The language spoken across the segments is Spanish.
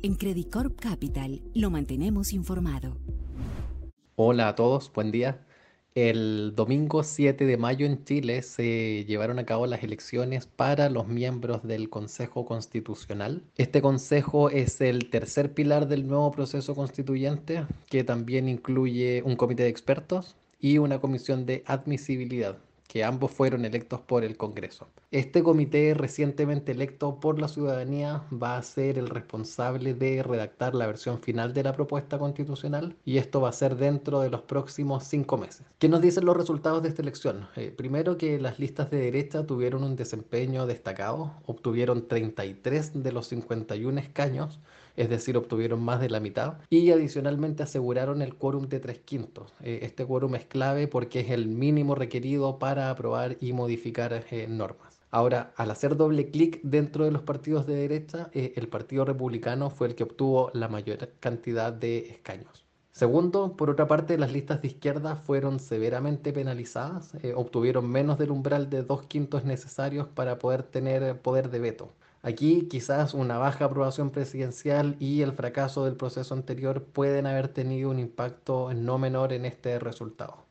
En Credit Corp Capital lo mantenemos informado. Hola a todos, buen día. El domingo 7 de mayo en Chile se llevaron a cabo las elecciones para los miembros del Consejo Constitucional. Este consejo es el tercer pilar del nuevo proceso constituyente que también incluye un comité de expertos y una comisión de admisibilidad que ambos fueron electos por el Congreso. Este comité recientemente electo por la ciudadanía va a ser el responsable de redactar la versión final de la propuesta constitucional y esto va a ser dentro de los próximos cinco meses. ¿Qué nos dicen los resultados de esta elección? Eh, primero que las listas de derecha tuvieron un desempeño destacado, obtuvieron 33 de los 51 escaños, es decir, obtuvieron más de la mitad, y adicionalmente aseguraron el quórum de tres quintos. Eh, este quórum es clave porque es el mínimo requerido para aprobar y modificar eh, normas. Ahora, al hacer doble clic dentro de los partidos de derecha, eh, el Partido Republicano fue el que obtuvo la mayor cantidad de escaños. Segundo, por otra parte, las listas de izquierda fueron severamente penalizadas, obtuvieron menos del umbral de dos quintos necesarios para poder tener poder de veto. Aquí quizás una baja aprobación presidencial y el fracaso del proceso anterior pueden haber tenido un impacto no menor en este resultado.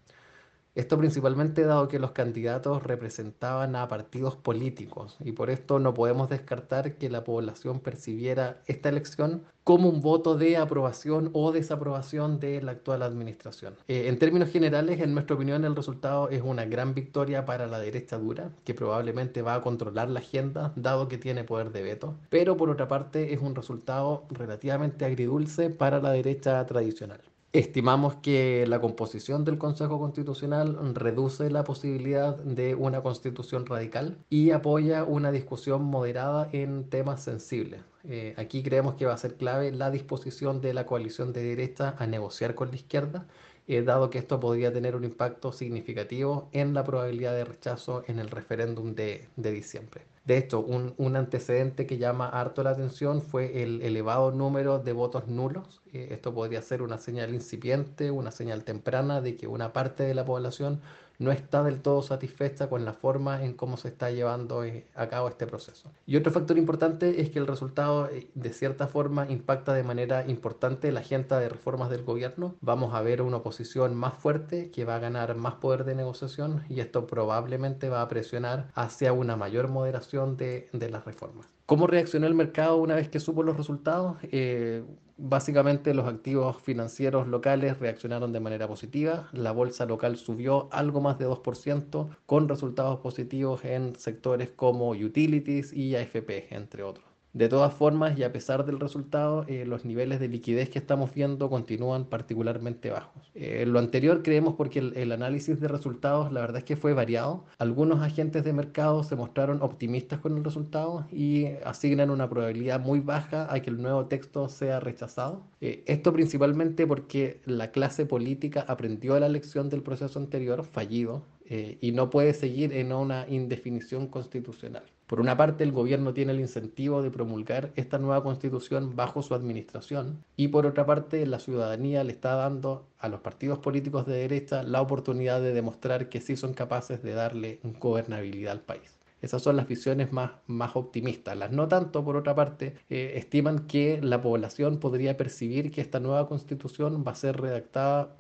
Esto principalmente dado que los candidatos representaban a partidos políticos y por esto no podemos descartar que la población percibiera esta elección como un voto de aprobación o desaprobación de la actual administración. Eh, en términos generales, en nuestra opinión, el resultado es una gran victoria para la derecha dura, que probablemente va a controlar la agenda, dado que tiene poder de veto, pero por otra parte es un resultado relativamente agridulce para la derecha tradicional. Estimamos que la composición del Consejo Constitucional reduce la posibilidad de una constitución radical y apoya una discusión moderada en temas sensibles. Eh, aquí creemos que va a ser clave la disposición de la coalición de derecha a negociar con la izquierda, eh, dado que esto podría tener un impacto significativo en la probabilidad de rechazo en el referéndum de diciembre. De hecho, un, antecedente que llama harto la atención fue el elevado número de votos nulos. Eh, esto podría ser una señal incipiente, una señal temprana de que una parte de la población no está del todo satisfecha con la forma en cómo se está llevando eh, a cabo este proceso. Y otro factor importante es que el resultado eh, de cierta forma impacta de manera importante la agenda de reformas del gobierno. Vamos a ver una oposición más fuerte que va a ganar más poder de negociación y esto probablemente va a presionar hacia una mayor moderación de, las reformas. ¿Cómo reaccionó el mercado una vez que supo los resultados? Eh, básicamente los activos financieros locales reaccionaron de manera positiva. La bolsa local subió algo más de 2% con resultados positivos en sectores como utilities y AFP, entre otros. De todas formas, y a pesar del resultado, eh, los niveles de liquidez que estamos viendo continúan particularmente bajos. Eh, lo anterior creemos porque el, análisis de resultados, la verdad es que fue variado. Algunos agentes de mercado se mostraron optimistas con el resultado y asignan una probabilidad muy baja a que el nuevo texto sea rechazado. Eh, esto principalmente porque la clase política aprendió la lección del proceso anterior, fallido, y no puede seguir en una indefinición constitucional. Por una parte, el gobierno tiene el incentivo de promulgar esta nueva constitución bajo su administración y por otra parte, la ciudadanía le está dando a los partidos políticos de derecha la oportunidad de demostrar que sí son capaces de darle gobernabilidad al país. Esas son las visiones más, más optimistas. Las no tanto, por otra parte, eh, estiman que la población podría percibir que esta nueva constitución va a ser redactada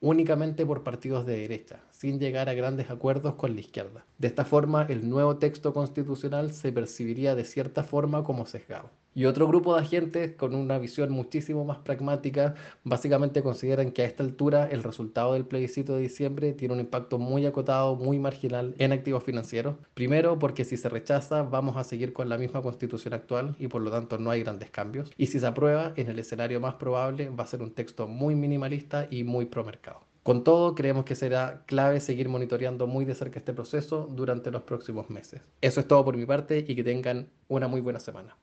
únicamente por partidos de derecha, sin llegar a grandes acuerdos con la izquierda. De esta forma, el nuevo texto constitucional se percibiría de cierta forma como sesgado. Y otro grupo de agentes con una visión muchísimo más pragmática básicamente consideran que a esta altura el resultado del plebiscito de diciembre tiene un impacto muy acotado, muy marginal en activos financieros. Primero porque si se rechaza vamos a seguir con la misma constitución actual y por lo tanto no hay grandes cambios. Y si se aprueba, en el escenario más probable va a ser un texto muy minimalista y muy pro mercado. Con todo, creemos que será clave seguir monitoreando muy de cerca este proceso durante los próximos meses. Eso es todo por mi parte y que tengan una muy buena semana.